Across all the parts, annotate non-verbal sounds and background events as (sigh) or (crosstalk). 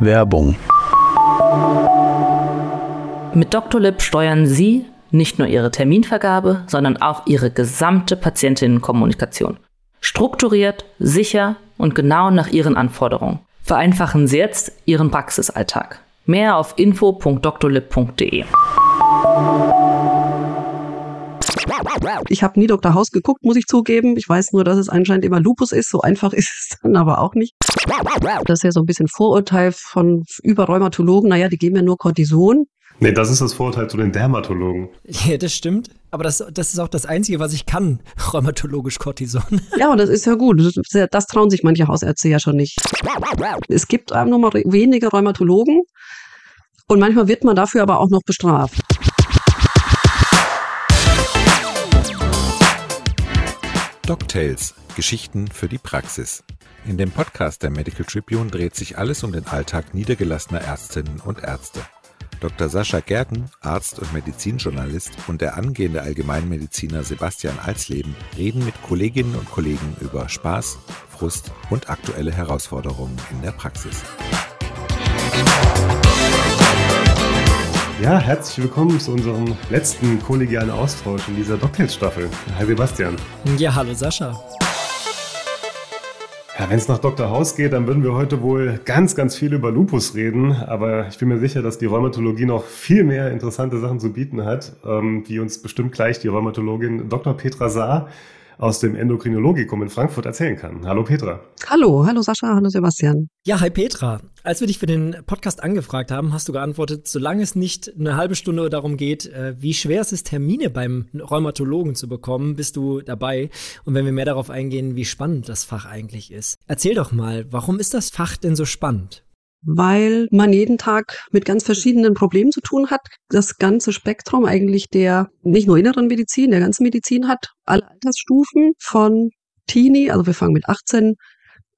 Werbung. Mit. Lip steuern Sie nicht nur Ihre Terminvergabe, sondern auch Ihre gesamte Patientinnenkommunikation. Strukturiert, sicher und genau nach Ihren Anforderungen. Vereinfachen Sie jetzt Ihren Praxisalltag. Mehr auf info.drlib.de. Ich habe nie Dr. Haus geguckt, muss ich zugeben. Ich weiß nur, dass es anscheinend immer Lupus ist. So einfach (laughs) ist es dann aber auch nicht. Das ist ja so ein bisschen Vorurteil von über Rheumatologen. Naja, die geben ja nur Cortison. Nee, das ist das Vorurteil zu den Dermatologen. Ja, das stimmt. Aber das, das ist auch das Einzige, was ich kann, (laughs) rheumatologisch Cortison. Ja, und das ist ja gut. Das, das trauen sich manche Hausärzte ja schon nicht. Es gibt nur mal wenige Rheumatologen und manchmal wird man dafür aber auch noch bestraft. DocTales – Geschichten für die Praxis. In dem Podcast der Medical Tribune dreht sich alles um den Alltag niedergelassener Ärztinnen und Ärzte. Dr. Sascha Gerken, Arzt und Medizinjournalist, und der angehende Allgemeinmediziner Sebastian Alsleben reden mit Kolleginnen und Kollegen über Spaß, Frust und aktuelle Herausforderungen in der Praxis. Ja, herzlich willkommen zu unserem letzten kollegialen Austausch in dieser DocTales-Staffel. Hi Sebastian. Ja, hallo Sascha. Ja, wenn es nach Dr. Haus geht, dann würden wir heute wohl ganz, ganz viel über Lupus reden. Aber ich bin mir sicher, dass die Rheumatologie noch viel mehr interessante Sachen zu bieten hat, ähm, wie uns bestimmt gleich die Rheumatologin Dr. Petra Saar aus dem Endokrinologikum in Frankfurt erzählen kann. Hallo Petra. Hallo, hallo Sascha, hallo Sebastian. Ja, hi Petra. Als wir dich für den Podcast angefragt haben, hast du geantwortet, solange es nicht eine halbe Stunde darum geht, äh, wie schwer es ist, Termine beim Rheumatologen zu bekommen, bist du dabei. Und wenn wir mehr darauf eingehen, wie spannend das Fach eigentlich ist. Erzähl doch mal, warum ist das Fach denn so spannend? Weil man jeden Tag mit ganz verschiedenen Problemen zu tun hat. Das ganze Spektrum eigentlich der nicht nur inneren Medizin, der ganzen Medizin hat, alle Altersstufen von Teenie, also wir fangen mit 18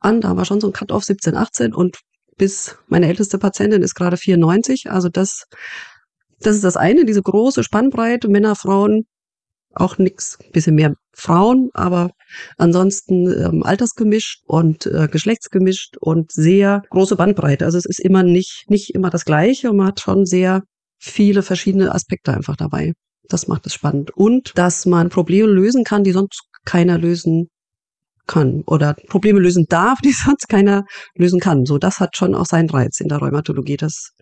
an, da wir schon so ein Cut-off 17, 18 und bis meine älteste Patientin ist gerade 94, also das das ist das eine, diese große Spannbreite, Männer, Frauen, auch nix, bisschen mehr Frauen, aber ansonsten ähm, altersgemischt und äh, geschlechtsgemischt und sehr große Bandbreite. Also es ist immer nicht, nicht immer das Gleiche und man hat schon sehr viele verschiedene Aspekte einfach dabei. Das macht es spannend. Und dass man Probleme lösen kann, die sonst keiner lösen kann oder Probleme lösen darf, (laughs) die sonst keiner lösen kann. So, das hat schon auch seinen Reiz in der Rheumatologie. Das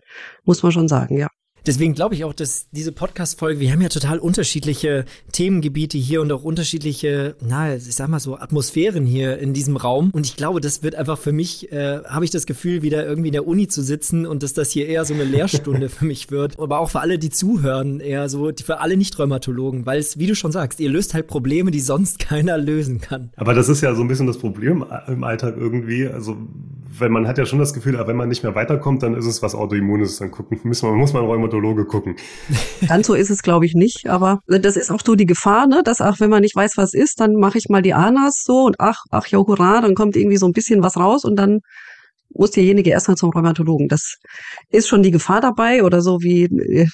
muss man schon sagen, ja. Deswegen glaube ich auch, dass diese Podcast-Folge, wir haben ja total unterschiedliche Themengebiete hier und auch unterschiedliche, na, ich sag mal so, Atmosphären hier in diesem Raum. Und ich glaube, das wird einfach für mich, äh, habe ich das Gefühl, wieder irgendwie in der Uni zu sitzen und dass das hier eher so eine Lehrstunde (laughs) für mich wird. Aber auch für alle, die zuhören, eher so, für alle Nicht-Rheumatologen, weil es, wie du schon sagst, ihr löst halt Probleme, die sonst keiner lösen kann. Aber das ist ja so ein bisschen das Problem im Alltag irgendwie. Also, wenn man hat ja schon das Gefühl, wenn man nicht mehr weiterkommt, dann ist es was Autoimmunes. Dann gucken, muss man, muss man Rheumatologen Dermatologe gucken. (laughs) Ganz so ist es, glaube ich, nicht. Aber das ist auch so die Gefahr, ne? dass auch wenn man nicht weiß, was ist, dann mache ich mal die ANAS so und ach, ach ja, hurra, dann kommt irgendwie so ein bisschen was raus und dann muss derjenige erstmal zum Rheumatologen. Das ist schon die Gefahr dabei oder so wie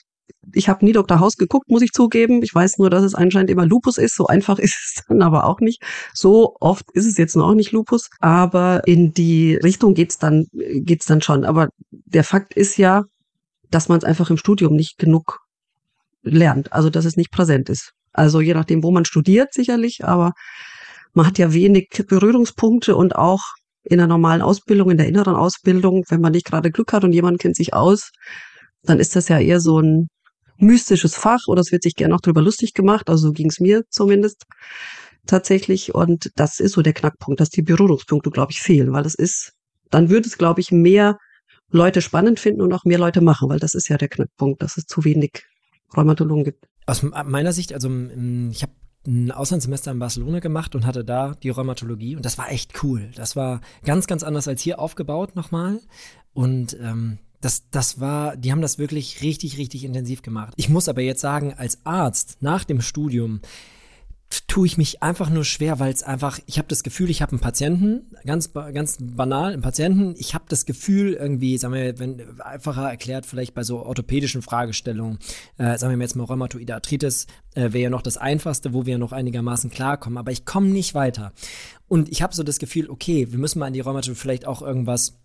ich habe nie Dr. Haus geguckt, muss ich zugeben. Ich weiß nur, dass es anscheinend immer Lupus ist. So einfach (laughs) ist es dann aber auch nicht. So oft ist es jetzt noch nicht Lupus. Aber in die Richtung geht's dann, geht's dann schon. Aber der Fakt ist ja, dass man es einfach im Studium nicht genug lernt, also dass es nicht präsent ist. Also je nachdem, wo man studiert sicherlich, aber man hat ja wenig Berührungspunkte und auch in der normalen Ausbildung, in der inneren Ausbildung, wenn man nicht gerade Glück hat und jemand kennt sich aus, dann ist das ja eher so ein mystisches Fach oder es wird sich gerne auch drüber lustig gemacht, also so ging es mir zumindest tatsächlich und das ist so der Knackpunkt, dass die Berührungspunkte, glaube ich, fehlen, weil es ist, dann würde es, glaube ich, mehr Leute spannend finden und auch mehr Leute machen, weil das ist ja der Knackpunkt, dass es zu wenig Rheumatologen gibt. Aus meiner Sicht, also ich habe ein Auslandssemester in Barcelona gemacht und hatte da die Rheumatologie und das war echt cool. Das war ganz, ganz anders als hier aufgebaut nochmal und ähm, das, das war, die haben das wirklich richtig, richtig intensiv gemacht. Ich muss aber jetzt sagen, als Arzt nach dem Studium, tue ich mich einfach nur schwer, weil es einfach, ich habe das Gefühl, ich habe einen Patienten, ganz ganz banal, einen Patienten, ich habe das Gefühl irgendwie, sagen wir, wenn einfacher erklärt, vielleicht bei so orthopädischen Fragestellungen, äh, sagen wir jetzt mal Rheumatoide Arthritis, äh, wäre ja noch das einfachste, wo wir noch einigermaßen klarkommen, aber ich komme nicht weiter. Und ich habe so das Gefühl, okay, wir müssen mal an die Rheumatoide vielleicht auch irgendwas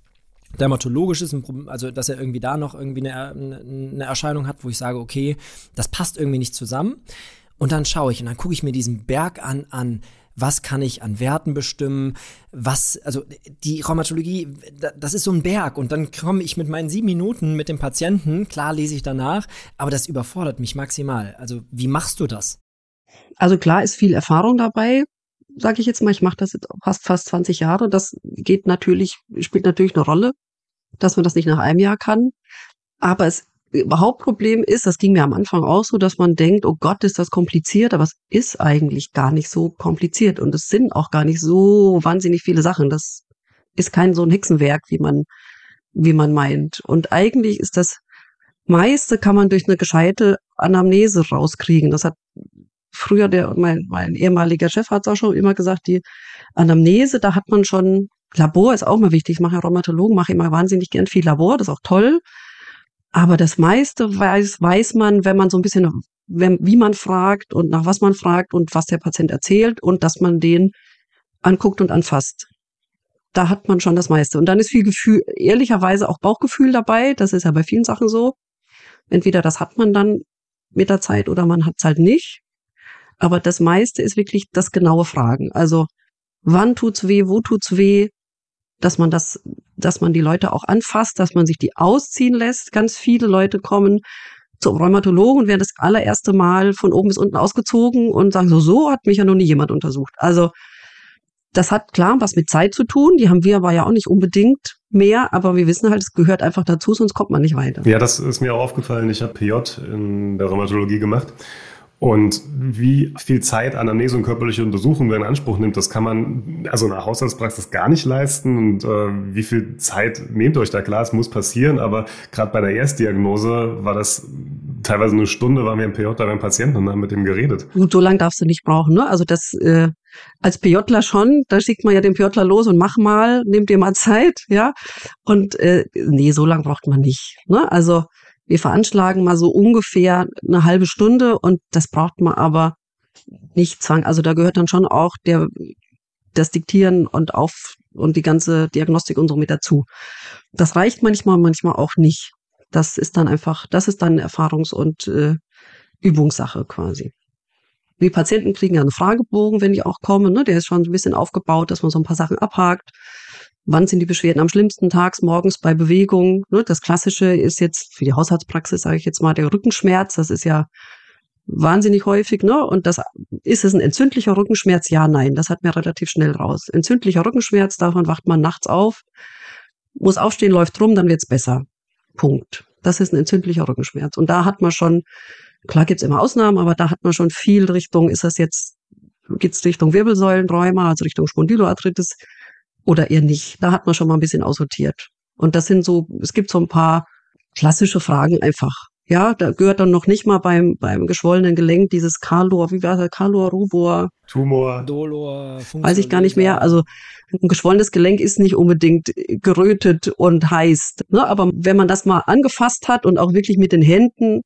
dermatologisches, also dass er irgendwie da noch irgendwie eine, eine Erscheinung hat, wo ich sage, okay, das passt irgendwie nicht zusammen. Und dann schaue ich und dann gucke ich mir diesen Berg an, an was kann ich an Werten bestimmen, was, also die Rheumatologie, das ist so ein Berg und dann komme ich mit meinen sieben Minuten mit dem Patienten, klar lese ich danach, aber das überfordert mich maximal. Also wie machst du das? Also klar ist viel Erfahrung dabei, sage ich jetzt mal. Ich mache das jetzt fast fast 20 Jahre. Das geht natürlich, spielt natürlich eine Rolle, dass man das nicht nach einem Jahr kann. Aber es Hauptproblem ist, das ging mir am Anfang auch so, dass man denkt, oh Gott, ist das kompliziert, aber es ist eigentlich gar nicht so kompliziert und es sind auch gar nicht so wahnsinnig viele Sachen. Das ist kein so ein Hexenwerk, wie man, wie man meint. Und eigentlich ist das meiste kann man durch eine gescheite Anamnese rauskriegen. Das hat früher der, mein, mein ehemaliger Chef hat auch schon immer gesagt, die Anamnese, da hat man schon, Labor ist auch mal wichtig. Ich mache ja Rheumatologen, mache immer wahnsinnig gern viel Labor, das ist auch toll. Aber das meiste weiß, weiß man, wenn man so ein bisschen, wenn, wie man fragt und nach was man fragt und was der Patient erzählt und dass man den anguckt und anfasst. Da hat man schon das meiste. Und dann ist viel Gefühl, ehrlicherweise auch Bauchgefühl dabei. Das ist ja bei vielen Sachen so. Entweder das hat man dann mit der Zeit oder man hat es halt nicht. Aber das meiste ist wirklich das genaue Fragen. Also, wann tut's weh, wo tut's weh, dass man das, dass man die Leute auch anfasst, dass man sich die ausziehen lässt. Ganz viele Leute kommen zum Rheumatologen und werden das allererste Mal von oben bis unten ausgezogen und sagen so, so hat mich ja noch nie jemand untersucht. Also das hat klar was mit Zeit zu tun. Die haben wir aber ja auch nicht unbedingt mehr, aber wir wissen halt, es gehört einfach dazu, sonst kommt man nicht weiter. Ja, das ist mir auch aufgefallen. Ich habe PJ in der Rheumatologie gemacht und wie viel Zeit Anamnese und körperliche Untersuchung in Anspruch nimmt, das kann man also in der Haushaltspraxis gar nicht leisten. Und äh, wie viel Zeit nehmt euch da klar, es muss passieren. Aber gerade bei der Erstdiagnose war das teilweise eine Stunde, waren wir im PJ da beim Patienten und haben mit dem geredet. Gut, so lange darfst du nicht brauchen. Ne? Also das äh, als PJler schon, da schickt man ja den PJler los und mach mal, nimm dir mal Zeit, ja. Und äh, nee, so lange braucht man nicht. Ne? Also wir veranschlagen mal so ungefähr eine halbe Stunde und das braucht man aber nicht zwang. Also da gehört dann schon auch der, das Diktieren und auf und die ganze Diagnostik und so mit dazu. Das reicht manchmal, manchmal auch nicht. Das ist dann einfach, das ist dann Erfahrungs- und äh, Übungssache quasi. Die Patienten kriegen ja einen Fragebogen, wenn die auch kommen. Ne? Der ist schon ein bisschen aufgebaut, dass man so ein paar Sachen abhakt. Wann sind die Beschwerden am schlimmsten? Tags, morgens bei Bewegung. Ne? Das Klassische ist jetzt für die Haushaltspraxis, sage ich jetzt mal, der Rückenschmerz. Das ist ja wahnsinnig häufig. Ne? Und das ist es ein entzündlicher Rückenschmerz? Ja, nein. Das hat mir relativ schnell raus. Entzündlicher Rückenschmerz, davon wacht man nachts auf, muss aufstehen, läuft rum, dann wird's besser. Punkt. Das ist ein entzündlicher Rückenschmerz. Und da hat man schon, klar gibt's immer Ausnahmen, aber da hat man schon viel Richtung, ist das jetzt, geht's Richtung Wirbelsäulenräume, also Richtung Spondyloarthritis, oder eher nicht. Da hat man schon mal ein bisschen aussortiert. Und das sind so, es gibt so ein paar klassische Fragen einfach. Ja, da gehört dann noch nicht mal beim, beim geschwollenen Gelenk dieses Kalor, wie war das, Kalor, Rubor? Tumor. Dolor, Weiß ich gar nicht mehr. Also ein geschwollenes Gelenk ist nicht unbedingt gerötet und heiß. Ne? Aber wenn man das mal angefasst hat und auch wirklich mit den Händen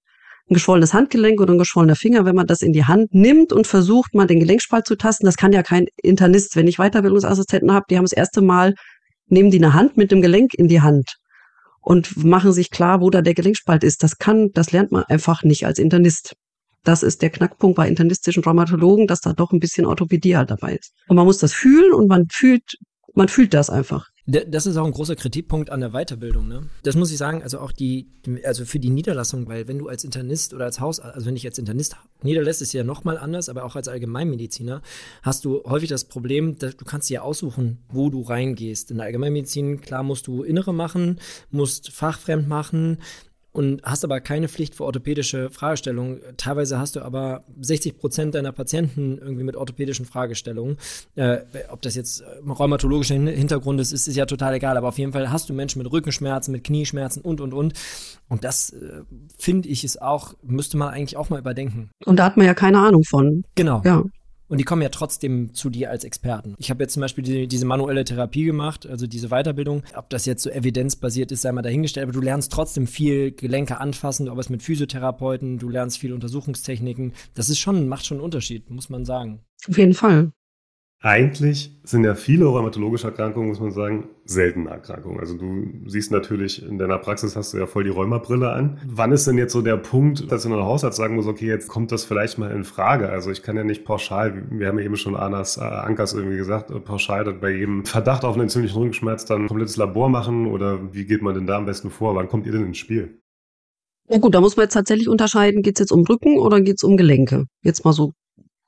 ein geschwollenes Handgelenk oder ein geschwollener Finger, wenn man das in die Hand nimmt und versucht, mal den Gelenkspalt zu tasten, das kann ja kein Internist. Wenn ich Weiterbildungsassistenten habe, die haben das erste Mal, nehmen die eine Hand mit dem Gelenk in die Hand und machen sich klar, wo da der Gelenkspalt ist. Das kann, das lernt man einfach nicht als Internist. Das ist der Knackpunkt bei internistischen Rheumatologen, dass da doch ein bisschen Orthopädie halt dabei ist. Und man muss das fühlen und man fühlt, man fühlt das einfach. Das ist auch ein großer Kritikpunkt an der Weiterbildung. Ne? Das muss ich sagen, also auch die, also für die Niederlassung, weil wenn du als Internist oder als Haus, also wenn ich als Internist niederlässt, ist ja nochmal anders, aber auch als Allgemeinmediziner hast du häufig das Problem, dass du kannst dir aussuchen, wo du reingehst. In der Allgemeinmedizin, klar musst du Innere machen, musst fachfremd machen, und hast aber keine Pflicht für orthopädische Fragestellungen. Teilweise hast du aber 60 Prozent deiner Patienten irgendwie mit orthopädischen Fragestellungen. Äh, ob das jetzt rheumatologischer Hintergrund ist, ist, ist ja total egal. Aber auf jeden Fall hast du Menschen mit Rückenschmerzen, mit Knieschmerzen und, und, und. Und das äh, finde ich ist auch, müsste man eigentlich auch mal überdenken. Und da hat man ja keine Ahnung von. Genau. Ja. Und die kommen ja trotzdem zu dir als Experten. Ich habe jetzt zum Beispiel die, diese manuelle Therapie gemacht, also diese Weiterbildung. Ob das jetzt so evidenzbasiert ist, sei mal dahingestellt, aber du lernst trotzdem viel Gelenke anfassen, aber es mit Physiotherapeuten, du lernst viel Untersuchungstechniken. Das ist schon, macht schon einen Unterschied, muss man sagen. Auf jeden Fall. Eigentlich sind ja viele rheumatologische Erkrankungen, muss man sagen, seltene Erkrankungen. Also du siehst natürlich, in deiner Praxis hast du ja voll die Rheumabrille an. Wann ist denn jetzt so der Punkt, dass du ein Hausarzt sagen muss, okay, jetzt kommt das vielleicht mal in Frage? Also ich kann ja nicht pauschal, wir haben ja eben schon Anas äh, Ankers irgendwie gesagt, äh, pauschal dann bei jedem Verdacht auf einen entzündlichen Rückenschmerz dann ein komplettes Labor machen oder wie geht man denn da am besten vor? Wann kommt ihr denn ins Spiel? Ja gut, da muss man jetzt tatsächlich unterscheiden, geht es jetzt um Rücken oder geht es um Gelenke? Jetzt mal so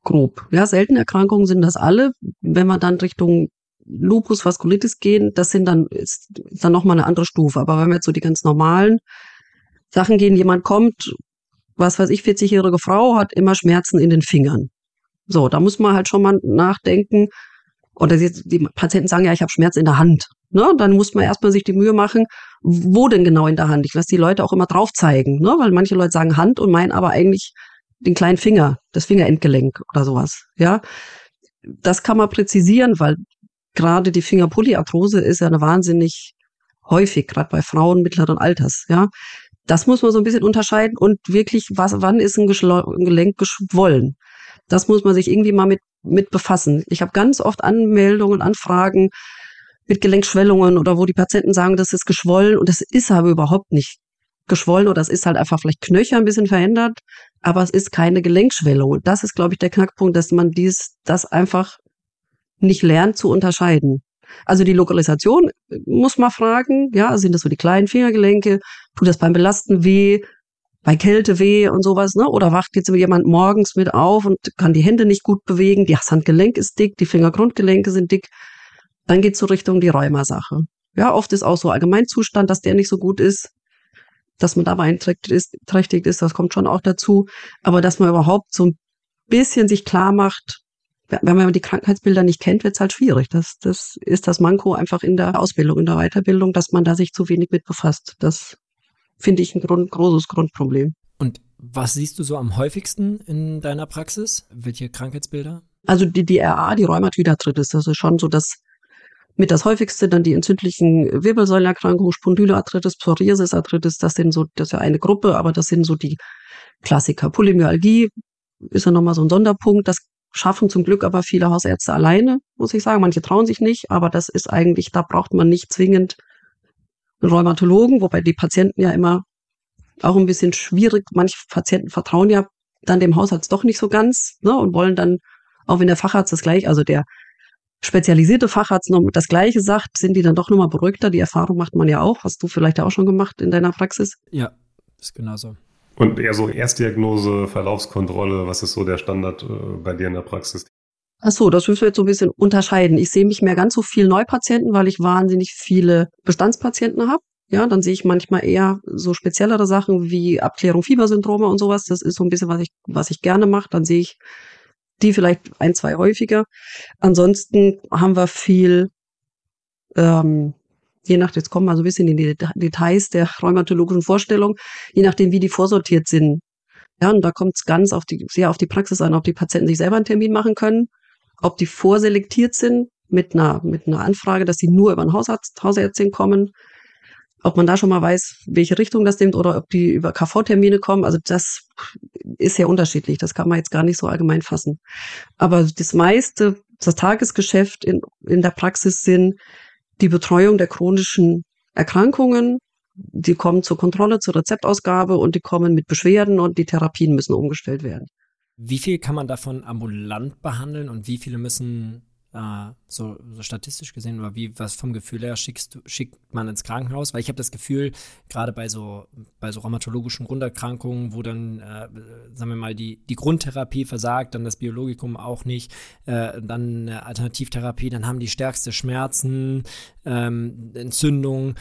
grob. Ja, seltene Erkrankungen sind das alle. Wenn wir dann Richtung Lupus, Vaskulitis gehen, das sind dann, ist, ist dann nochmal eine andere Stufe. Aber wenn wir jetzt so die ganz normalen Sachen gehen, jemand kommt, was weiß ich, 40-jährige Frau hat immer Schmerzen in den Fingern. So, da muss man halt schon mal nachdenken. Oder die Patienten sagen ja, ich habe Schmerz in der Hand. Ne? Dann muss man erstmal sich die Mühe machen, wo denn genau in der Hand? Ich lasse die Leute auch immer drauf zeigen, ne? weil manche Leute sagen Hand und meinen aber eigentlich den kleinen Finger, das Fingerendgelenk oder sowas. Ja, das kann man präzisieren, weil gerade die Fingerpolyarthrose ist ja eine wahnsinnig häufig, gerade bei Frauen mittleren Alters. Ja, das muss man so ein bisschen unterscheiden und wirklich, was, wann ist ein, ein Gelenk geschwollen? Das muss man sich irgendwie mal mit mit befassen. Ich habe ganz oft Anmeldungen, Anfragen mit Gelenkschwellungen oder wo die Patienten sagen, das ist geschwollen und das ist aber überhaupt nicht geschwollen oder es ist halt einfach vielleicht Knöcher ein bisschen verändert, aber es ist keine Gelenkschwellung. Das ist, glaube ich, der Knackpunkt, dass man dies, das einfach nicht lernt zu unterscheiden. Also die Lokalisation äh, muss man fragen, ja, sind das so die kleinen Fingergelenke, tut das beim Belasten weh, bei Kälte weh und sowas, ne? Oder wacht jetzt jemand morgens mit auf und kann die Hände nicht gut bewegen, das Handgelenk ist dick, die Fingergrundgelenke sind dick, dann geht's so Richtung die Rheumasache. Ja, oft ist auch so Allgemeinzustand, dass der nicht so gut ist dass man da beeinträchtigt ist, das kommt schon auch dazu. Aber dass man überhaupt so ein bisschen sich klar macht, wenn man die Krankheitsbilder nicht kennt, wird es halt schwierig. Das, das ist das Manko einfach in der Ausbildung, in der Weiterbildung, dass man da sich zu wenig mit befasst. Das finde ich ein Grund, großes Grundproblem. Und was siehst du so am häufigsten in deiner Praxis? Welche Krankheitsbilder? Also die, die RA, die Rheumatoidarthritis, das ist schon so das mit das häufigste dann die entzündlichen Wirbelsäulenerkrankungen, Spondyloarthritis, Psoriasisarthritis, das sind so, das ist ja eine Gruppe, aber das sind so die Klassiker. Polymyalgie ist ja nochmal so ein Sonderpunkt. Das schaffen zum Glück aber viele Hausärzte alleine, muss ich sagen. Manche trauen sich nicht, aber das ist eigentlich, da braucht man nicht zwingend einen Rheumatologen, wobei die Patienten ja immer auch ein bisschen schwierig, manche Patienten vertrauen ja dann dem Hausarzt doch nicht so ganz ne, und wollen dann, auch wenn der Facharzt das gleich, also der spezialisierte Facharzt noch das Gleiche sagt, sind die dann doch nochmal beruhigter. Die Erfahrung macht man ja auch. Hast du vielleicht auch schon gemacht in deiner Praxis? Ja, ist genauso. Und eher so Erstdiagnose, Verlaufskontrolle, was ist so der Standard äh, bei dir in der Praxis? Ach so, das müssen wir jetzt so ein bisschen unterscheiden. Ich sehe mich mehr ganz so viel Neupatienten, weil ich wahnsinnig viele Bestandspatienten habe. Ja, dann sehe ich manchmal eher so speziellere Sachen wie Abklärung Fiebersyndrome und sowas. Das ist so ein bisschen, was ich, was ich gerne mache. Dann sehe ich die vielleicht ein, zwei häufiger. Ansonsten haben wir viel, ähm, je nach, jetzt kommen wir so ein bisschen in die Details der rheumatologischen Vorstellung, je nachdem, wie die vorsortiert sind. Ja, und da kommt es ganz auf die, sehr auf die Praxis an, ob die Patienten sich selber einen Termin machen können, ob die vorselektiert sind mit einer, mit einer Anfrage, dass sie nur über einen Hausarzt, Hausärztin kommen ob man da schon mal weiß, welche Richtung das nimmt oder ob die über KV-Termine kommen. Also das ist sehr unterschiedlich. Das kann man jetzt gar nicht so allgemein fassen. Aber das meiste, das Tagesgeschäft in, in der Praxis sind die Betreuung der chronischen Erkrankungen. Die kommen zur Kontrolle, zur Rezeptausgabe und die kommen mit Beschwerden und die Therapien müssen umgestellt werden. Wie viel kann man davon ambulant behandeln und wie viele müssen äh, so, so, statistisch gesehen oder wie was vom Gefühl her schickst schickt man ins Krankenhaus? Weil ich habe das Gefühl, gerade bei so bei so rheumatologischen Grunderkrankungen, wo dann, äh, sagen wir mal, die, die Grundtherapie versagt, dann das Biologikum auch nicht, äh, dann eine Alternativtherapie, dann haben die stärkste Schmerzen, ähm, Entzündung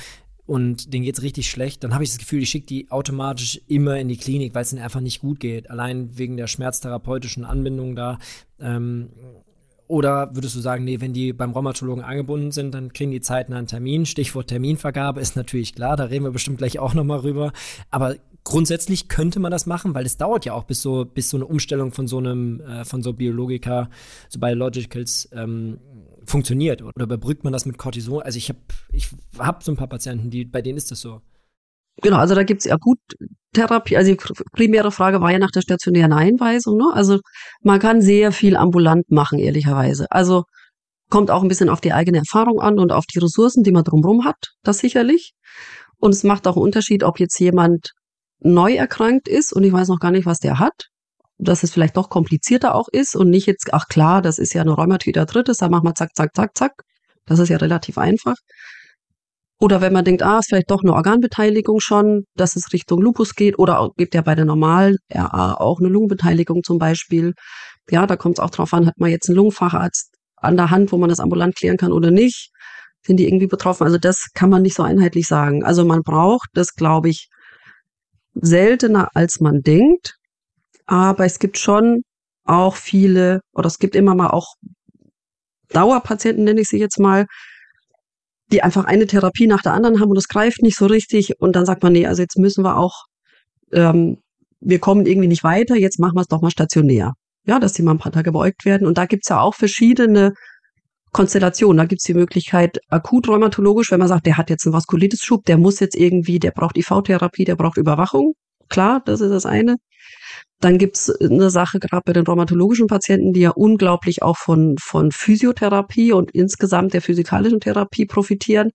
und denen geht es richtig schlecht, dann habe ich das Gefühl, ich schicke die automatisch immer in die Klinik, weil es ihnen einfach nicht gut geht. Allein wegen der schmerztherapeutischen Anbindung da. Ähm, oder würdest du sagen, nee, wenn die beim Rheumatologen angebunden sind, dann kriegen die zeitnah einen Termin? Stichwort Terminvergabe ist natürlich klar, da reden wir bestimmt gleich auch nochmal rüber. Aber grundsätzlich könnte man das machen, weil es dauert ja auch bis so, bis so eine Umstellung von so einem, äh, von so Biologika, so Biologicals ähm, funktioniert. Oder überbrückt man das mit Cortison? Also ich habe ich hab so ein paar Patienten, die, bei denen ist das so. Genau, also da gibt's ja gut Therapie. Also die primäre Frage war ja nach der stationären Einweisung. Ne? Also man kann sehr viel ambulant machen, ehrlicherweise. Also Kommt auch ein bisschen auf die eigene Erfahrung an und auf die Ressourcen, die man drumherum hat, das sicherlich. Und es macht auch einen Unterschied, ob jetzt jemand neu erkrankt ist und ich weiß noch gar nicht, was der hat, dass es vielleicht doch komplizierter auch ist und nicht jetzt, ach klar, das ist ja eine Rheumatoid Arthritis, da machen wir zack, zack, zack, zack. Das ist ja relativ einfach. Oder wenn man denkt, ah, ist vielleicht doch eine Organbeteiligung schon, dass es Richtung Lupus geht. Oder gibt ja bei der normalen RA auch eine Lungenbeteiligung zum Beispiel. Ja, da kommt es auch drauf an, hat man jetzt einen Lungenfacharzt an der Hand, wo man das ambulant klären kann oder nicht. Sind die irgendwie betroffen? Also das kann man nicht so einheitlich sagen. Also man braucht das, glaube ich, seltener als man denkt. Aber es gibt schon auch viele, oder es gibt immer mal auch Dauerpatienten, nenne ich sie jetzt mal, die einfach eine Therapie nach der anderen haben und es greift nicht so richtig. Und dann sagt man, nee, also jetzt müssen wir auch, ähm, wir kommen irgendwie nicht weiter, jetzt machen wir es doch mal stationär. Ja, dass die mal ein paar Tage beäugt werden. Und da gibt's ja auch verschiedene Konstellationen. Da gibt's die Möglichkeit akut rheumatologisch, wenn man sagt, der hat jetzt einen Vaskulitis-Schub, der muss jetzt irgendwie, der braucht IV-Therapie, der braucht Überwachung. Klar, das ist das eine. Dann gibt's eine Sache gerade bei den rheumatologischen Patienten, die ja unglaublich auch von, von Physiotherapie und insgesamt der physikalischen Therapie profitieren.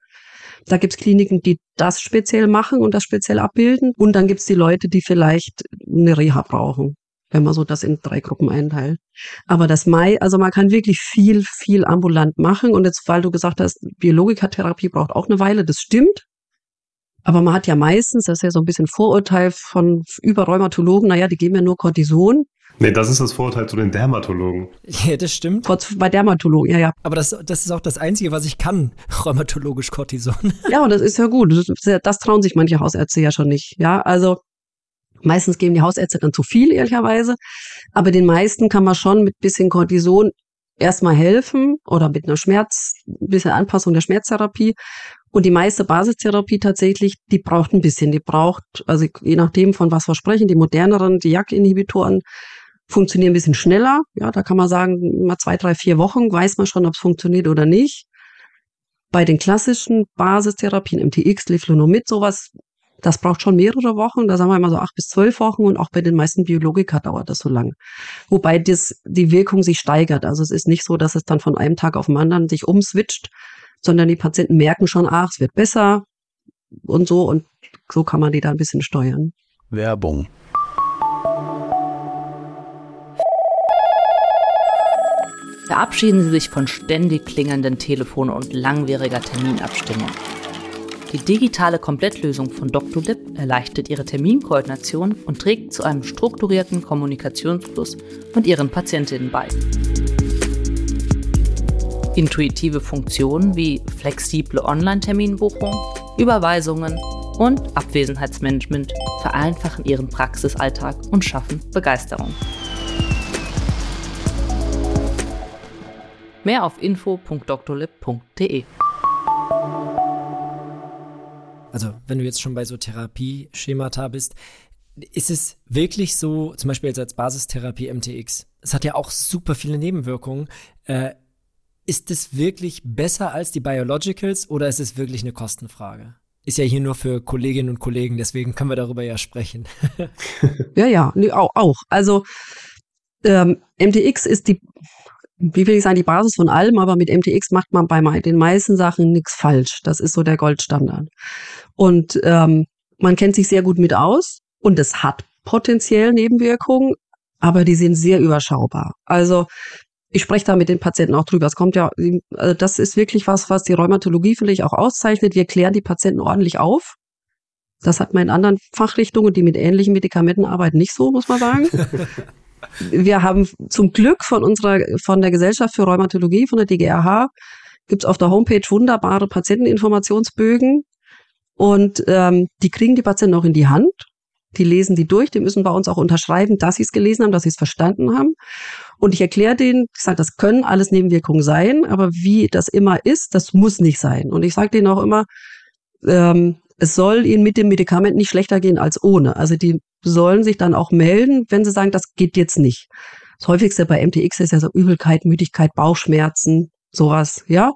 Da gibt's Kliniken, die das speziell machen und das speziell abbilden. Und dann gibt's die Leute, die vielleicht eine Reha brauchen, wenn man so das in drei Gruppen einteilt. Aber das Mai, also man kann wirklich viel, viel ambulant machen. Und jetzt, weil du gesagt hast, Biologikatherapie braucht auch eine Weile, das stimmt. Aber man hat ja meistens, das ist ja so ein bisschen Vorurteil von über Rheumatologen, naja, die geben ja nur Cortison. Nee, das ist das Vorurteil zu den Dermatologen. (laughs) Ja, das stimmt. Bei Dermatologen, ja, ja. Aber das, das ist auch das Einzige, was ich kann, (laughs) rheumatologisch Cortison. (laughs) Ja, und das ist ja gut. Das, das trauen sich manche Hausärzte ja schon nicht. Ja, also meistens geben die Hausärzte dann zu viel, ehrlicherweise. Aber den meisten kann man schon mit bisschen Cortison erstmal helfen oder mit einer Schmerz, ein bisschen Anpassung der Schmerztherapie. Und die meiste Basistherapie tatsächlich, die braucht ein bisschen. Die braucht, also je nachdem, von was wir sprechen, die moderneren, die JAK-Inhibitoren funktionieren ein bisschen schneller. Ja, da kann man sagen, mal zwei, drei, vier Wochen weiß man schon, ob es funktioniert oder nicht. Bei den klassischen Basistherapien, MTX, Leflunomid, sowas, das braucht schon mehrere Wochen. Da sagen wir immer so acht bis zwölf Wochen und auch bei den meisten Biologika dauert das so lang. Wobei das, die Wirkung sich steigert. Also es ist nicht so, dass es dann von einem Tag auf den anderen sich umswitcht, sondern die Patienten merken schon, ach, es wird besser und so und so kann man die da ein bisschen steuern. Werbung. Verabschieden Sie sich von ständig klingelnden Telefon und langwieriger Terminabstimmung. Die digitale Komplettlösung von Doctolib erleichtert Ihre Terminkoordination und trägt zu einem strukturierten Kommunikationsfluss mit Ihren Patientinnen bei. Intuitive Funktionen wie flexible Online-Terminbuchung, Überweisungen und Abwesenheitsmanagement vereinfachen Ihren Praxisalltag und schaffen Begeisterung. Mehr auf info.drlib.de. Also, wenn du jetzt schon bei so Therapieschemata bist, ist es wirklich so, zum Beispiel jetzt als Basistherapie MTX, es hat ja auch super viele Nebenwirkungen. Äh, ist es wirklich besser als die Biologicals oder ist es wirklich eine Kostenfrage? Ist ja hier nur für Kolleginnen und Kollegen, deswegen können wir darüber ja sprechen. (laughs) ja, ja, nee, auch, auch. Also ähm, MTX ist die, wie will ich sagen, die Basis von allem, aber mit MTX macht man bei den meisten Sachen nichts falsch. Das ist so der Goldstandard. Und ähm, man kennt sich sehr gut mit aus und es hat potenziell Nebenwirkungen, aber die sind sehr überschaubar. Also ich spreche da mit den Patienten auch drüber. Es kommt ja, also das ist wirklich was, was die Rheumatologie vielleicht auch auszeichnet. Wir klären die Patienten ordentlich auf. Das hat man in anderen Fachrichtungen, die mit ähnlichen Medikamenten arbeiten, nicht so, muss man sagen. (laughs) Wir haben zum Glück von unserer, von der Gesellschaft für Rheumatologie, von der DGRH, gibt's auf der Homepage wunderbare Patienteninformationsbögen. Und ähm, die kriegen die Patienten auch in die Hand. Die lesen die durch, die müssen bei uns auch unterschreiben, dass sie es gelesen haben, dass sie es verstanden haben. Und ich erkläre denen, ich sage, das können alles Nebenwirkungen sein, aber wie das immer ist, das muss nicht sein. Und ich sage denen auch immer, ähm, es soll ihnen mit dem Medikament nicht schlechter gehen als ohne. Also die sollen sich dann auch melden, wenn sie sagen, das geht jetzt nicht. Das häufigste bei MTX ist ja so Übelkeit, Müdigkeit, Bauchschmerzen, sowas, ja.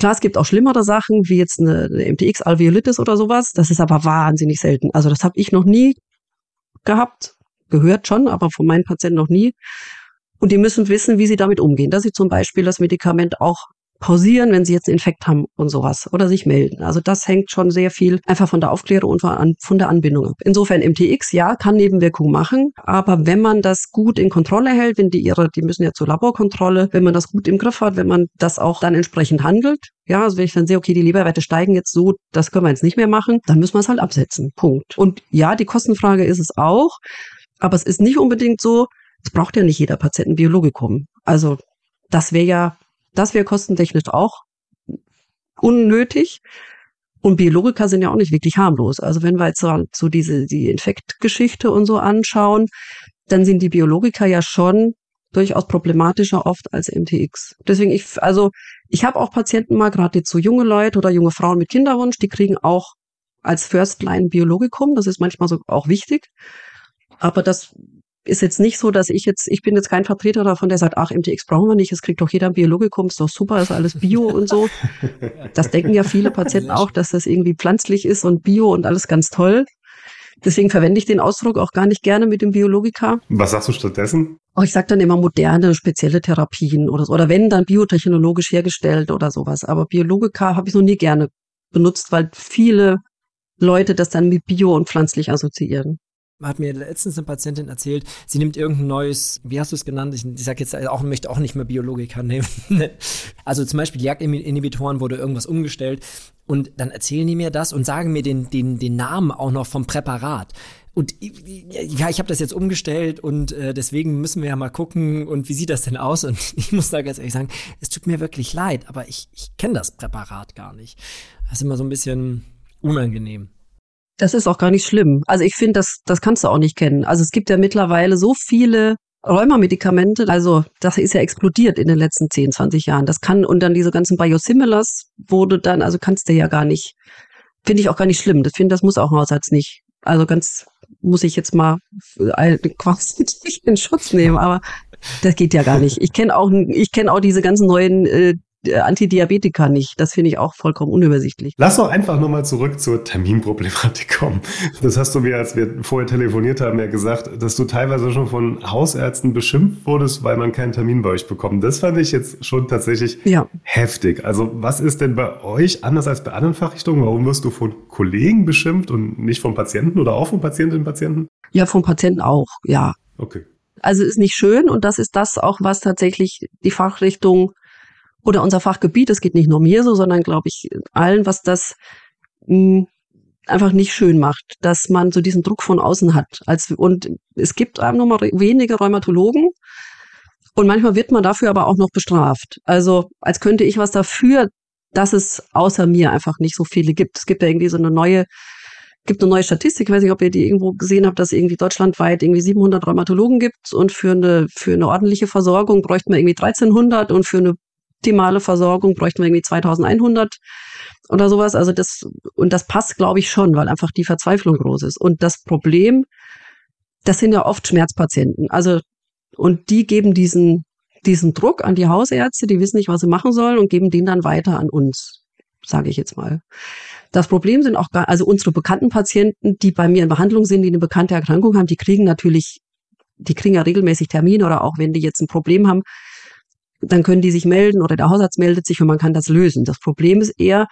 Klar, es gibt auch schlimmere Sachen, wie jetzt eine, eine MTX-Alveolitis oder sowas. Das ist aber wahnsinnig selten. Also das habe ich noch nie gehabt, gehört schon, aber von meinen Patienten noch nie. Und die müssen wissen, wie sie damit umgehen, dass sie zum Beispiel das Medikament auch pausieren, wenn sie jetzt einen Infekt haben und sowas oder sich melden. Also das hängt schon sehr viel einfach von der Aufklärung und von der Anbindung ab. Insofern MTX, ja, kann Nebenwirkungen machen, aber wenn man das gut in Kontrolle hält, wenn die ihre, die müssen ja zur Laborkontrolle, wenn man das gut im Griff hat, wenn man das auch dann entsprechend handelt, ja, also wenn ich dann sehe, okay, die Leberwerte steigen jetzt so, das können wir jetzt nicht mehr machen, dann müssen wir es halt absetzen. Punkt. Und ja, die Kostenfrage ist es auch, aber es ist nicht unbedingt so, es braucht ja nicht jeder Patient ein Biologikum. Also das wäre ja das wäre kostentechnisch auch unnötig. Und Biologika sind ja auch nicht wirklich harmlos. Also wenn wir jetzt so, diese die Infektgeschichte und so anschauen, dann sind die Biologika ja schon durchaus problematischer oft als MTX. Deswegen ich also ich habe auch Patienten mal gerade jetzt so junge Leute oder junge Frauen mit Kinderwunsch, die kriegen auch als First Line Biologikum, das ist manchmal so auch wichtig. Aber das ist jetzt nicht so, dass ich jetzt, ich bin jetzt kein Vertreter davon, der sagt, ach, MTX brauchen wir nicht, es kriegt doch jeder ein Biologikum, ist doch super, ist alles Bio und so. (laughs) Das denken ja viele Patienten auch, dass das irgendwie pflanzlich ist und Bio und alles ganz toll. Deswegen verwende ich den Ausdruck auch gar nicht gerne mit dem Biologika. Was sagst du stattdessen? Oh, ich sage dann immer moderne, spezielle Therapien oder so. Oder wenn, dann biotechnologisch hergestellt oder sowas. Aber Biologika habe ich noch nie gerne benutzt, weil viele Leute das dann mit Bio und pflanzlich assoziieren hat mir letztens eine Patientin erzählt, sie nimmt irgendein neues, wie hast du es genannt? Ich, ich sage jetzt auch, möchte auch nicht mehr Biologika (laughs) nehmen. also zum Beispiel Jagdinhibitoren wurde irgendwas umgestellt und dann erzählen die mir das und sagen mir den, den, den Namen auch noch vom Präparat. Und ja, ich habe das jetzt umgestellt und äh, deswegen müssen wir ja mal gucken und wie sieht das denn aus? Und (laughs) ich muss da ganz ehrlich sagen, es tut mir wirklich leid, aber ich, ich kenne das Präparat gar nicht. Das ist immer so ein bisschen unangenehm. Das ist auch gar nicht schlimm. Also ich finde, das, das kannst du auch nicht kennen. Also es gibt ja mittlerweile so viele Rheumamedikamente, also das ist ja explodiert in den letzten 10, 20 Jahren. Das kann, und dann diese ganzen Biosimilars wurde dann, also kannst du ja gar nicht, finde ich auch gar nicht schlimm. Das finde, das muss auch ein Hausarzt nicht. Also ganz, muss ich jetzt mal quasi (laughs) in Schutz nehmen, aber das geht ja gar nicht. Ich kenne auch, ich kenne auch diese ganzen neuen äh, Antidiabetika nicht. Das finde ich auch vollkommen unübersichtlich. Lass doch einfach nochmal zurück zur Terminproblematik (laughs) kommen. Das hast du mir, als wir vorher telefoniert haben, ja gesagt, dass du teilweise schon von Hausärzten beschimpft wurdest, weil man keinen Termin bei euch bekommt. Das fand ich jetzt schon tatsächlich ja. heftig. Also was ist denn bei euch anders als bei anderen Fachrichtungen? Warum wirst du von Kollegen beschimpft und nicht von Patienten oder auch von Patientinnen und Patienten? Ja, von Patienten auch, ja. Okay. Also ist nicht schön und das ist das auch, was tatsächlich die Fachrichtung oder unser Fachgebiet, es geht nicht nur mir so, sondern glaube ich allen, was das mh, hm, einfach nicht schön macht, dass man so diesen Druck von außen hat. Als, und es gibt einem nur mal wenige Rheumatologen und manchmal wird man dafür aber auch noch bestraft. Also als könnte ich was dafür, dass es außer mir einfach nicht so viele gibt. Es gibt ja irgendwie so eine neue gibt eine neue Statistik, ich weiß nicht, ob ihr die irgendwo gesehen habt, dass irgendwie deutschlandweit irgendwie 700 Rheumatologen gibt und für eine, für eine ordentliche Versorgung bräuchten wir irgendwie 1300 und für eine optimale Versorgung bräuchten wir irgendwie 2100 oder sowas. Also das, und das passt, glaube ich, schon, weil einfach die Verzweiflung groß ist. Und das Problem, das sind ja oft Schmerzpatienten. Also, und die geben diesen, diesen Druck an die Hausärzte, die wissen nicht, was sie machen sollen und geben den dann weiter an uns, sage ich jetzt mal. Das Problem sind auch also unsere bekannten Patienten, die bei mir in Behandlung sind, die eine bekannte Erkrankung haben, die kriegen natürlich, die kriegen ja regelmäßig Termine oder auch wenn die jetzt ein Problem haben, dann können die sich melden oder der Hausarzt meldet sich und man kann das lösen. Das Problem ist eher,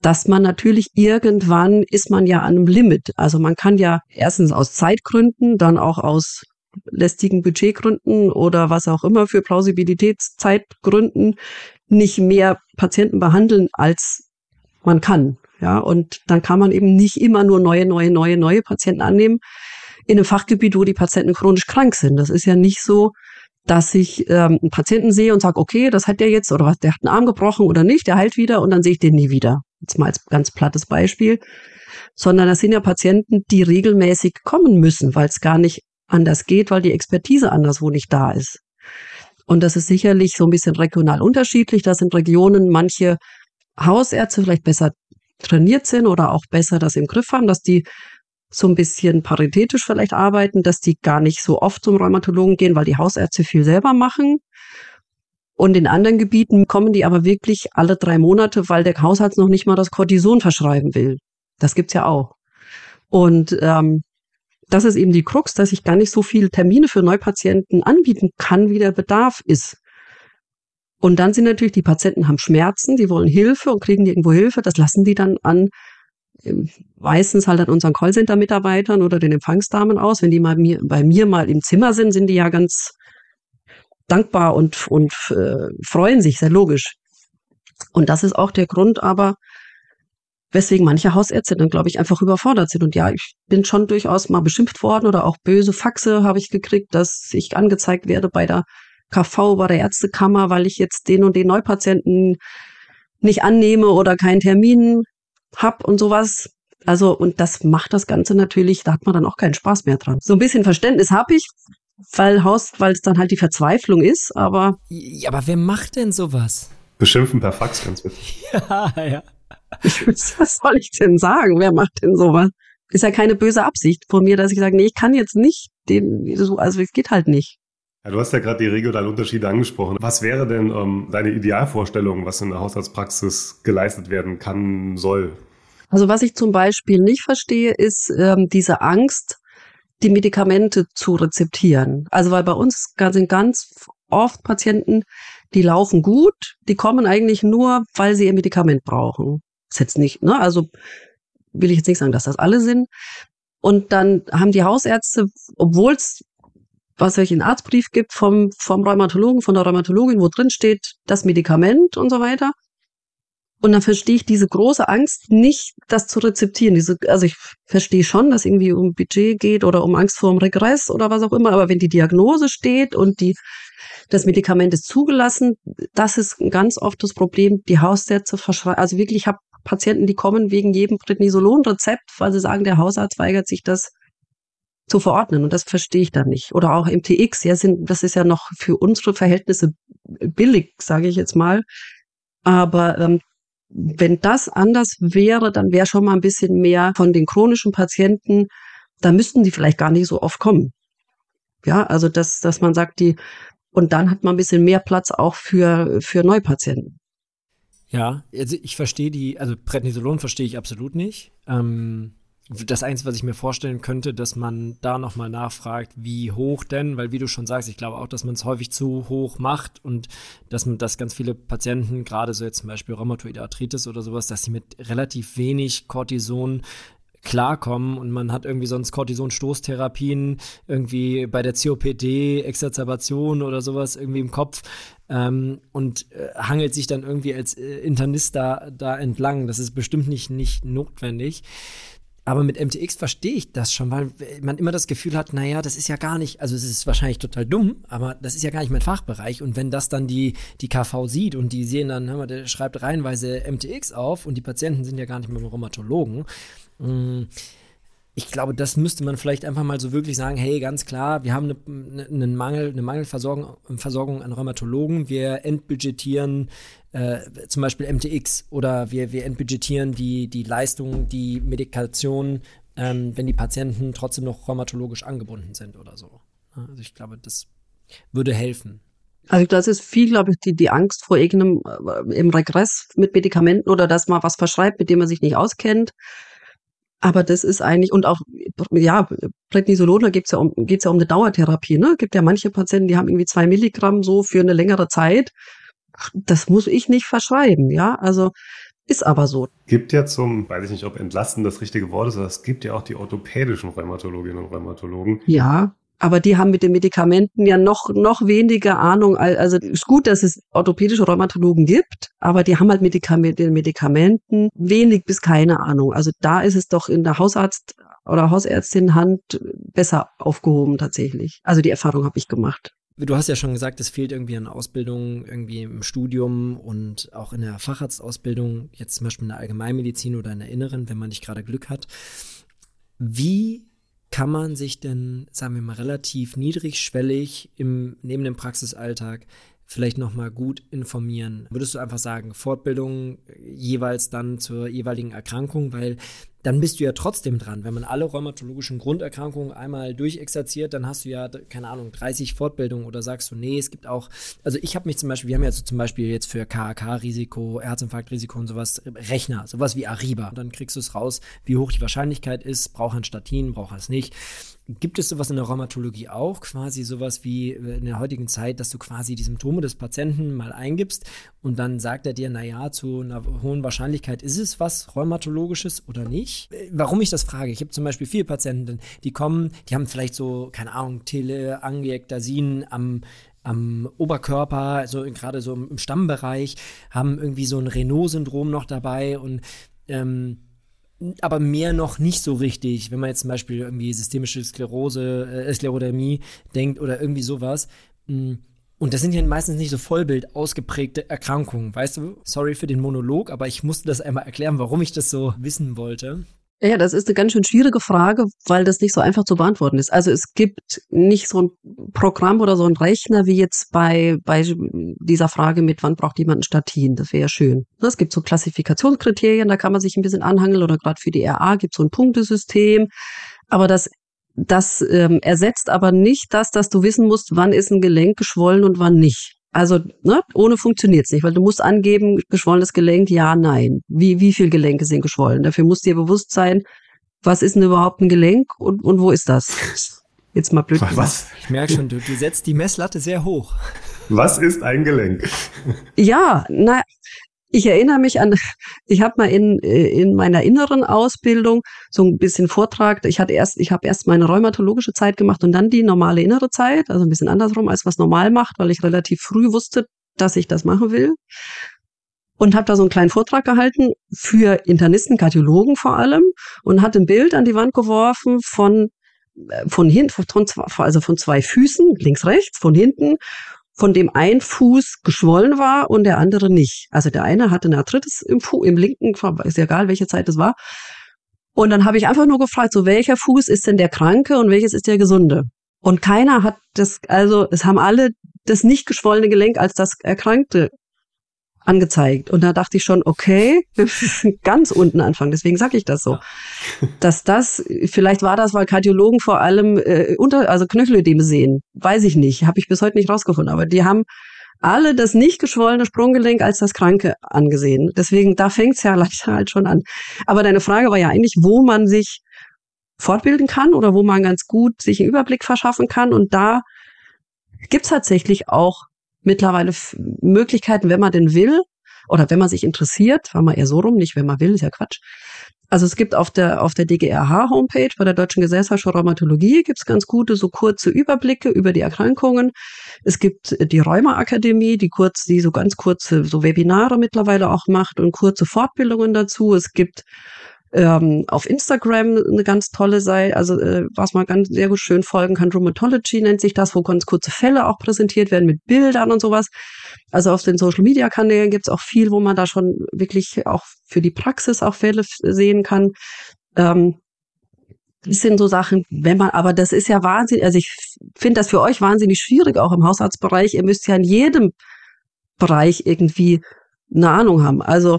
dass man natürlich irgendwann ist man ja an einem Limit. Also man kann ja erstens aus Zeitgründen, dann auch aus lästigen Budgetgründen oder was auch immer für Plausibilitätszeitgründen nicht mehr Patienten behandeln, als man kann. Ja, und dann kann man eben nicht immer nur neue, neue, neue, neue Patienten annehmen in einem Fachgebiet, wo die Patienten chronisch krank sind. Das ist ja nicht so, dass ich ähm, einen Patienten sehe und sage, okay, das hat der jetzt oder was, der hat einen Arm gebrochen oder nicht, der heilt wieder und dann sehe ich den nie wieder. Jetzt mal als ganz plattes Beispiel. Sondern das sind ja Patienten, die regelmäßig kommen müssen, weil es gar nicht anders geht, weil die Expertise anderswo nicht da ist. Und das ist sicherlich so ein bisschen regional unterschiedlich. Da sind Regionen, manche Hausärzte vielleicht besser trainiert sind oder auch besser das im Griff haben, dass die so ein bisschen paritätisch vielleicht arbeiten, dass die gar nicht so oft zum Rheumatologen gehen, weil die Hausärzte viel selber machen. Und in anderen Gebieten kommen die aber wirklich alle drei Monate, weil der Hausarzt noch nicht mal das Cortison verschreiben will. Das gibt's ja auch. Und ähm, das ist eben die Krux, dass ich gar nicht so viele Termine für Neupatienten anbieten kann, wie der Bedarf ist. Und dann sind natürlich die Patienten haben Schmerzen, die wollen Hilfe und kriegen irgendwo Hilfe. Das lassen die dann an meistens halt an unseren Callcenter-Mitarbeitern oder den Empfangsdamen aus. Wenn die mal mir, bei mir mal im Zimmer sind, sind die ja ganz dankbar und, und äh, freuen sich, sehr logisch. Und das ist auch der Grund aber, weswegen manche Hausärzte dann, glaube ich, einfach überfordert sind. Und ja, ich bin schon durchaus mal beschimpft worden oder auch böse Faxe habe ich gekriegt, dass ich angezeigt werde bei der KV, bei der Ärztekammer, weil ich jetzt den und den Neupatienten nicht annehme oder keinen Termin hab und sowas. Also, und das macht das Ganze natürlich, da hat man dann auch keinen Spaß mehr dran. So ein bisschen Verständnis habe ich, weil Haus, weil es dann halt die Verzweiflung ist, aber. Ja, aber wer macht denn sowas? Beschimpfen per Fax, ganz witzig. (laughs) Ja, ja. (laughs) was soll ich denn sagen? Wer macht denn sowas? Ist ja keine böse Absicht von mir, dass ich sage, nee, ich kann jetzt nicht den, so, also es geht halt nicht. Du hast ja gerade die regionalen Unterschiede angesprochen. Was wäre denn ähm, deine Idealvorstellung, was in der Hausarztpraxis geleistet werden kann, soll? Also was ich zum Beispiel nicht verstehe, ist ähm, diese Angst, die Medikamente zu rezeptieren. Also weil bei uns sind ganz oft Patienten, die laufen gut, die kommen eigentlich nur, weil sie ihr Medikament brauchen. ist jetzt nicht, ne? Also will ich jetzt nicht sagen, dass das alle sind. Und dann haben die Hausärzte, obwohl es was euch einen Arztbrief gibt vom, vom Rheumatologen, von der Rheumatologin, wo drin steht, das Medikament und so weiter. Und dann verstehe ich diese große Angst nicht, das zu rezeptieren. Diese, also ich verstehe schon, dass irgendwie um Budget geht oder um Angst vor dem Regress oder was auch immer. Aber wenn die Diagnose steht und die, das Medikament ist zugelassen, das ist ganz oft das Problem. Die Hausärzte verschreiben, also wirklich, ich habe Patienten, die kommen wegen jedem Prednisolon-Rezept, weil sie sagen, der Hausarzt weigert sich das zu verordnen. Und das verstehe ich dann nicht. Oder auch MTX, ja, sind, das ist ja noch für unsere Verhältnisse billig, sage ich jetzt mal. Aber ähm, wenn das anders wäre, dann wäre schon mal ein bisschen mehr von den chronischen Patienten, da müssten die vielleicht gar nicht so oft kommen. Ja, also dass, dass man sagt, die, und dann hat man ein bisschen mehr Platz auch für, für Neupatienten. Ja, also ich verstehe die, also Prednisolon verstehe ich absolut nicht. Ähm, das Einzige, was ich mir vorstellen könnte, dass man da nochmal nachfragt, wie hoch denn, weil wie du schon sagst, ich glaube auch, dass man es häufig zu hoch macht und dass man, dass ganz viele Patienten, gerade so jetzt zum Beispiel Rheumatoide Arthritis oder sowas, dass sie mit relativ wenig Cortison klarkommen und man hat irgendwie sonst Cortison-Stoßtherapien irgendwie bei der COPD, Exazerbation oder sowas irgendwie im Kopf ähm, und äh, hangelt sich dann irgendwie als äh, Internist da, da entlang. Das ist bestimmt nicht, nicht notwendig. Aber mit MTX verstehe ich das schon, weil man immer das Gefühl hat, naja, das ist ja gar nicht, also es ist wahrscheinlich total dumm, aber das ist ja gar nicht mein Fachbereich. Und wenn das dann die, die KV sieht und die sehen dann, hör mal, der schreibt reihenweise MTX auf und die Patienten sind ja gar nicht mehr Rheumatologen, mh, mm, ich glaube, das müsste man vielleicht einfach mal so wirklich sagen, hey, ganz klar, wir haben eine, eine Mangel, eine Mangelversorgung Versorgung an Rheumatologen, wir entbudgetieren äh, zum Beispiel MTX oder wir, wir entbudgetieren die, die Leistung, die Medikation, ähm, wenn die Patienten trotzdem noch rheumatologisch angebunden sind oder so. Also ich glaube, das würde helfen. Also das ist viel, glaube ich, die, die Angst vor irgendeinem äh, im Regress mit Medikamenten oder dass man was verschreibt, mit dem man sich nicht auskennt. Aber das ist eigentlich, und auch, ja, Prednisolon, da geht's ja um, geht's ja um eine Dauertherapie, ne? Gibt ja manche Patienten, die haben irgendwie zwei Milligramm so für eine längere Zeit. Das muss ich nicht verschreiben, ja? Also, ist aber so. Gibt ja zum, weiß ich nicht, ob entlasten das richtige Wort ist, aber es gibt ja auch die orthopädischen Rheumatologinnen und Rheumatologen. Ja. Aber die haben mit den Medikamenten ja noch, noch weniger Ahnung. Also ist gut, dass es orthopädische Rheumatologen gibt, aber die haben halt mit den Medikamenten wenig bis keine Ahnung. Also da ist es doch in der Hausarzt oder Hausärztin Hand besser aufgehoben tatsächlich. Also die Erfahrung habe ich gemacht. Du hast ja schon gesagt, es fehlt irgendwie an Ausbildung, irgendwie im Studium und auch in der Facharztausbildung, jetzt zum Beispiel in der Allgemeinmedizin oder in der Inneren, wenn man nicht gerade Glück hat. Wie kann man sich denn, sagen wir mal, relativ niedrigschwellig im, neben dem Praxisalltag vielleicht nochmal gut informieren? Würdest du einfach sagen, Fortbildung jeweils dann zur jeweiligen Erkrankung? Weil dann bist du ja trotzdem dran. Wenn man alle rheumatologischen Grunderkrankungen einmal durchexerziert, dann hast du ja, keine Ahnung, 30 Fortbildungen oder sagst du, nee, es gibt auch, also ich habe mich zum Beispiel, wir haben ja so zum Beispiel jetzt für KAK-Risiko, Herzinfarktrisiko und sowas Rechner, sowas wie Ariba. Und dann kriegst du es raus, wie hoch die Wahrscheinlichkeit ist, braucht ein Statin, braucht es nicht. Gibt es sowas in der Rheumatologie auch, quasi sowas wie in der heutigen Zeit, dass du quasi die Symptome des Patienten mal eingibst und dann sagt er dir, naja, zu einer hohen Wahrscheinlichkeit ist es was Rheumatologisches oder nicht? Warum ich das frage, ich habe zum Beispiel viele Patienten, die kommen, die haben vielleicht so, keine Ahnung, Teleangiektasien am am Oberkörper, also gerade so im Stammbereich, haben irgendwie so ein Renault-Syndrom noch dabei und ähm, aber mehr noch nicht so richtig, wenn man jetzt zum Beispiel irgendwie systemische Sklerose, äh, Sklerodermie denkt oder irgendwie sowas. Mm, und das sind ja meistens nicht so Vollbild ausgeprägte Erkrankungen, weißt du? Sorry für den Monolog, aber ich musste das einmal erklären, warum ich das so wissen wollte. Ja, das ist eine ganz schön schwierige Frage, weil das nicht so einfach zu beantworten ist. Also es gibt nicht so ein Programm oder so ein Rechner wie jetzt bei, bei dieser Frage mit, wann braucht jemand ein Statin? Das wäre ja schön. Es gibt so Klassifikationskriterien, da kann man sich ein bisschen anhangeln oder gerade für die RA gibt es so ein Punktesystem. Aber das, das ähm, ersetzt aber nicht das, dass du wissen musst, wann ist ein Gelenk geschwollen und wann nicht. Also ne, ohne funktioniert's nicht, weil du musst angeben, geschwollenes Gelenk, ja, nein. Wie, wie viel Gelenke sind geschwollen? Dafür musst du dir bewusst sein, was ist denn überhaupt ein Gelenk und, und wo ist das? Jetzt mal blöd. Was? Ich merke schon, du, du setzt die Messlatte sehr hoch. Was ist ein Gelenk? Ja, na, ich erinnere mich an, (laughs) ich habe mal in, in meiner inneren Ausbildung so ein bisschen Vortrag. Ich hatte erst, ich habe erst meine rheumatologische Zeit gemacht und dann die normale innere Zeit, also ein bisschen andersrum als was normal macht, weil ich relativ früh wusste, dass ich das machen will. Und habe da so einen kleinen Vortrag gehalten für Internisten, Kardiologen vor allem und hatte ein Bild an die Wand geworfen von äh, von hinten, von, also von zwei Füßen, links, rechts, von hinten von dem ein Fuß geschwollen war und der andere nicht. Also der eine hatte eine Arthritis im, Fu im linken, ist ja egal, welche Zeit es war. Und dann habe ich einfach nur gefragt, so welcher Fuß ist denn der Kranke und welches ist der Gesunde? Und keiner hat das, also es haben alle das nicht geschwollene Gelenk als das Erkrankte angezeigt. Und da dachte ich schon, okay, (laughs) ganz unten anfangen. Deswegen sage ich das so. (laughs) Dass das, vielleicht war das, weil Kardiologen vor allem äh, unter, also Knöchelödeme sehen. Weiß ich nicht. Habe ich bis heute nicht rausgefunden. Aber die haben alle das nicht geschwollene Sprunggelenk als das Kranke angesehen. Deswegen, da fängt's ja (laughs) leider halt schon an. Aber deine Frage war ja eigentlich, wo man sich fortbilden kann oder wo man ganz gut sich einen Überblick verschaffen kann. Und da gibt's tatsächlich auch mittlerweile Möglichkeiten, wenn man denn will oder wenn man sich interessiert, war man eher so rum, nicht wenn man will, ist ja Quatsch. Also es gibt auf der, auf der DGRH-Homepage bei der Deutschen Gesellschaft für Rheumatologie gibt's ganz gute, so kurze Überblicke über die Erkrankungen. Es gibt die Rheuma-Akademie, die kurz, die so ganz kurze, so Webinare mittlerweile auch macht und kurze Fortbildungen dazu. Es gibt ähm, auf Instagram eine ganz tolle Seite, also äh, was man ganz sehr gut schön folgen kann, Rheumatology nennt sich das, wo ganz kurze Fälle auch präsentiert werden mit Bildern und sowas. Also auf den Social Media Kanälen gibt's auch viel, wo man da schon wirklich auch für die Praxis auch Fälle sehen kann. Ähm, das sind so Sachen, wenn man, aber das ist ja wahnsinnig, also ich finde das für euch wahnsinnig schwierig, auch im Hausarztbereich. Ihr müsst ja in jedem Bereich irgendwie eine Ahnung haben. Also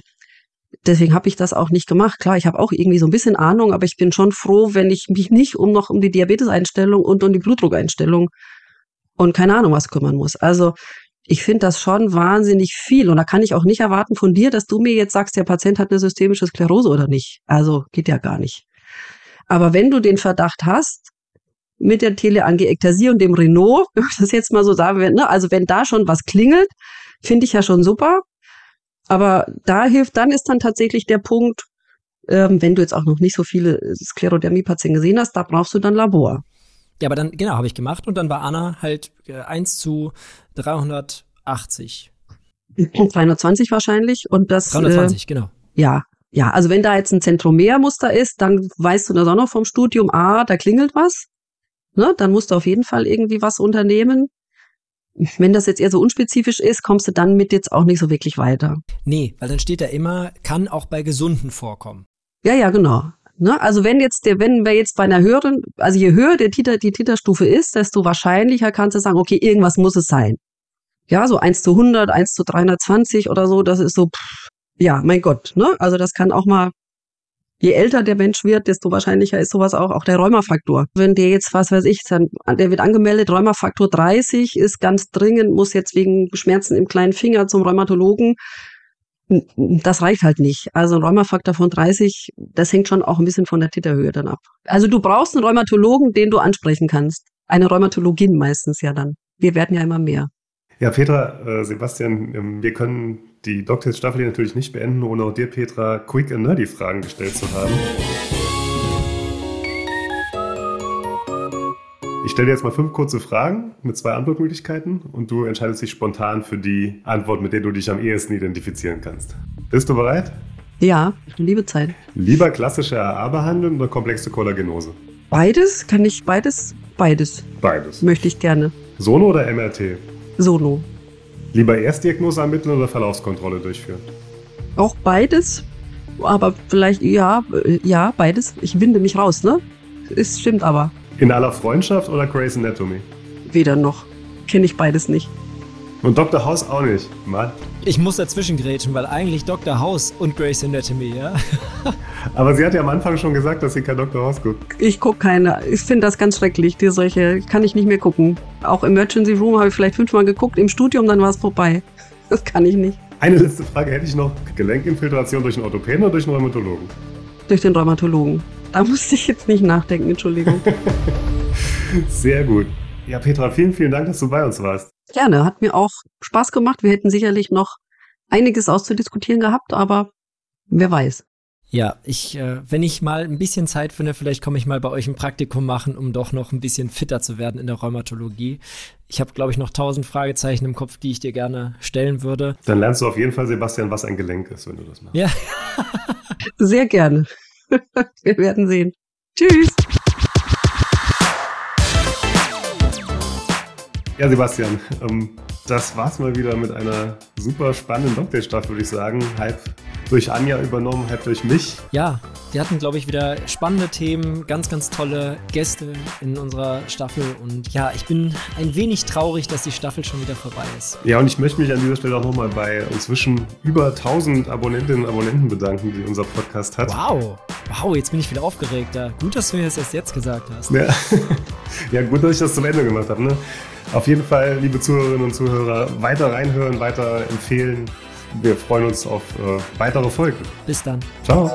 deswegen habe ich das auch nicht gemacht. Klar, ich habe auch irgendwie so ein bisschen Ahnung, aber ich bin schon froh, wenn ich mich (laughs) nicht um noch um die Diabeteseinstellung und um die Blutdruckeinstellung und keine Ahnung was kümmern muss. Also ich finde das schon wahnsinnig viel und da kann ich auch nicht erwarten von dir, dass du mir jetzt sagst, der Patient hat eine systemische Sklerose oder nicht. Also geht ja gar nicht. Aber wenn du den Verdacht hast, mit der Teleangiektasie und dem Renault, (laughs) das jetzt mal so sagen, ne, also wenn da schon was klingelt, finde ich ja schon super. Aber da hilft, dann ist dann tatsächlich der Punkt, ähm, wenn du jetzt auch noch nicht so viele Sklerodermie-Patienten gesehen hast, da brauchst du dann Labor. Ja, aber dann, genau, habe ich gemacht und dann war Anna halt äh, 1 zu 380. 320 wahrscheinlich und das. 320, äh, genau. Ja, ja, also wenn da jetzt ein Zentromermuster ist, dann weißt du das auch noch vom Studium, ah, da klingelt was. Ne, dann musst du auf jeden Fall irgendwie was unternehmen wenn das jetzt eher so unspezifisch ist, kommst du dann mit jetzt auch nicht so wirklich weiter. Nee, weil dann steht da immer, kann auch bei Gesunden vorkommen. Ja, ja, genau. Ne? Also wenn jetzt der, wenn wir jetzt bei einer höheren, also je höher der Titer, die Titerstufe ist, desto wahrscheinlicher kannst du sagen, okay, irgendwas muss es sein. Ja, so 1 zu 100, 1 zu 320 oder so, das ist so, pff, ja, mein Gott, ne? Also das kann auch mal Je älter der Mensch wird, desto wahrscheinlicher ist sowas auch, auch der Rheumafaktor. Wenn der jetzt, was weiß ich, der wird angemeldet, Rheumafaktor 30 ist ganz dringend, muss jetzt wegen Schmerzen im kleinen Finger zum Rheumatologen, das reicht halt nicht. Also ein Rheumafaktor von 30, das hängt schon auch ein bisschen von der Titerhöhe dann ab. Also du brauchst einen Rheumatologen, den du ansprechen kannst. Eine Rheumatologin meistens ja dann. Wir werden ja immer mehr. Ja, Petra, äh, Sebastian, ähm, wir können die Doctors-Staffel natürlich nicht beenden, ohne auch dir, Petra, quick and nerdy Fragen gestellt zu haben. Ich stelle dir jetzt mal fünf kurze Fragen mit zwei Antwortmöglichkeiten und du entscheidest dich spontan für die Antwort, mit der du dich am ehesten identifizieren kannst. Bist du bereit? Ja, liebe Zeit. Lieber klassische AA-Behandlung oder komplexe Kollagenose? Beides? Kann ich beides? Beides. Beides. Möchte ich gerne. Sono oder MRT? Sono. Lieber Erstdiagnose ermitteln oder Verlaufskontrolle durchführen? Auch beides, aber vielleicht, ja, äh, ja, beides. Ich winde mich raus, ne? Es stimmt aber. In aller Freundschaft oder Grey's Anatomy? Weder noch. Kenne ich beides nicht. Und Dr. House auch nicht, Mann. Ich muss dazwischen grätschen, weil eigentlich Dr. House und Grey's Anatomy, ja? (laughs) Aber sie hat ja am Anfang schon gesagt, dass sie kein Dr. House guckt. Ich gucke keine. Ich finde das ganz schrecklich. Die solche kann ich nicht mehr gucken. Auch Emergency Room habe ich vielleicht fünfmal geguckt. Im Studium, dann war es vorbei. (laughs) Das kann ich nicht. Eine letzte Frage hätte ich noch. Gelenkinfiltration durch einen Orthopäden oder durch einen Rheumatologen? Durch den Rheumatologen. Da musste ich jetzt nicht nachdenken, Entschuldigung. (laughs) Sehr gut. Ja, Petra, vielen, vielen Dank, dass du bei uns warst. Gerne, hat mir auch Spaß gemacht. Wir hätten sicherlich noch einiges auszudiskutieren gehabt, aber wer weiß. Ja, ich, äh, wenn ich mal ein bisschen Zeit finde, vielleicht komme ich mal bei euch ein Praktikum machen, um doch noch ein bisschen fitter zu werden in der Rheumatologie. Ich habe, glaube ich, noch tausend Fragezeichen im Kopf, die ich dir gerne stellen würde. Dann lernst du auf jeden Fall, Sebastian, was ein Gelenk ist, wenn du das machst. Ja. Sehr gerne. (laughs) Wir werden sehen. Tschüss. Ja, Sebastian, ähm, das war's mal wieder mit einer super spannenden Doktorstaffel, würde ich sagen. Halb durch Anja übernommen, halb durch mich. Ja, wir hatten, glaube ich, wieder spannende Themen, ganz, ganz tolle Gäste in unserer Staffel. Und ja, ich bin ein wenig traurig, dass die Staffel schon wieder vorbei ist. Ja, und ich möchte mich an dieser Stelle auch nochmal bei inzwischen über 1000 Abonnentinnen und Abonnenten bedanken, die unser Podcast hat. Wow, wow, jetzt bin ich wieder aufgeregt. Gut, dass du mir das erst jetzt gesagt hast. Ja, (laughs) ja gut, dass ich das zum Ende gemacht habe. Ne? Auf jeden Fall, liebe Zuhörerinnen und Zuhörer, weiter reinhören, weiter empfehlen. Wir freuen uns auf äh, weitere Folgen. Bis dann. Ciao.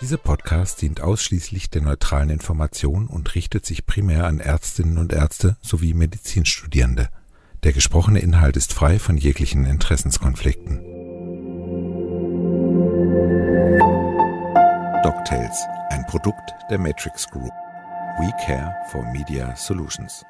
Dieser Podcast dient ausschließlich der neutralen Information und richtet sich primär an Ärztinnen und Ärzte sowie Medizinstudierende. Der gesprochene Inhalt ist frei von jeglichen Interessenskonflikten. DocTales, ein Produkt der Matrix Group. We care for media solutions.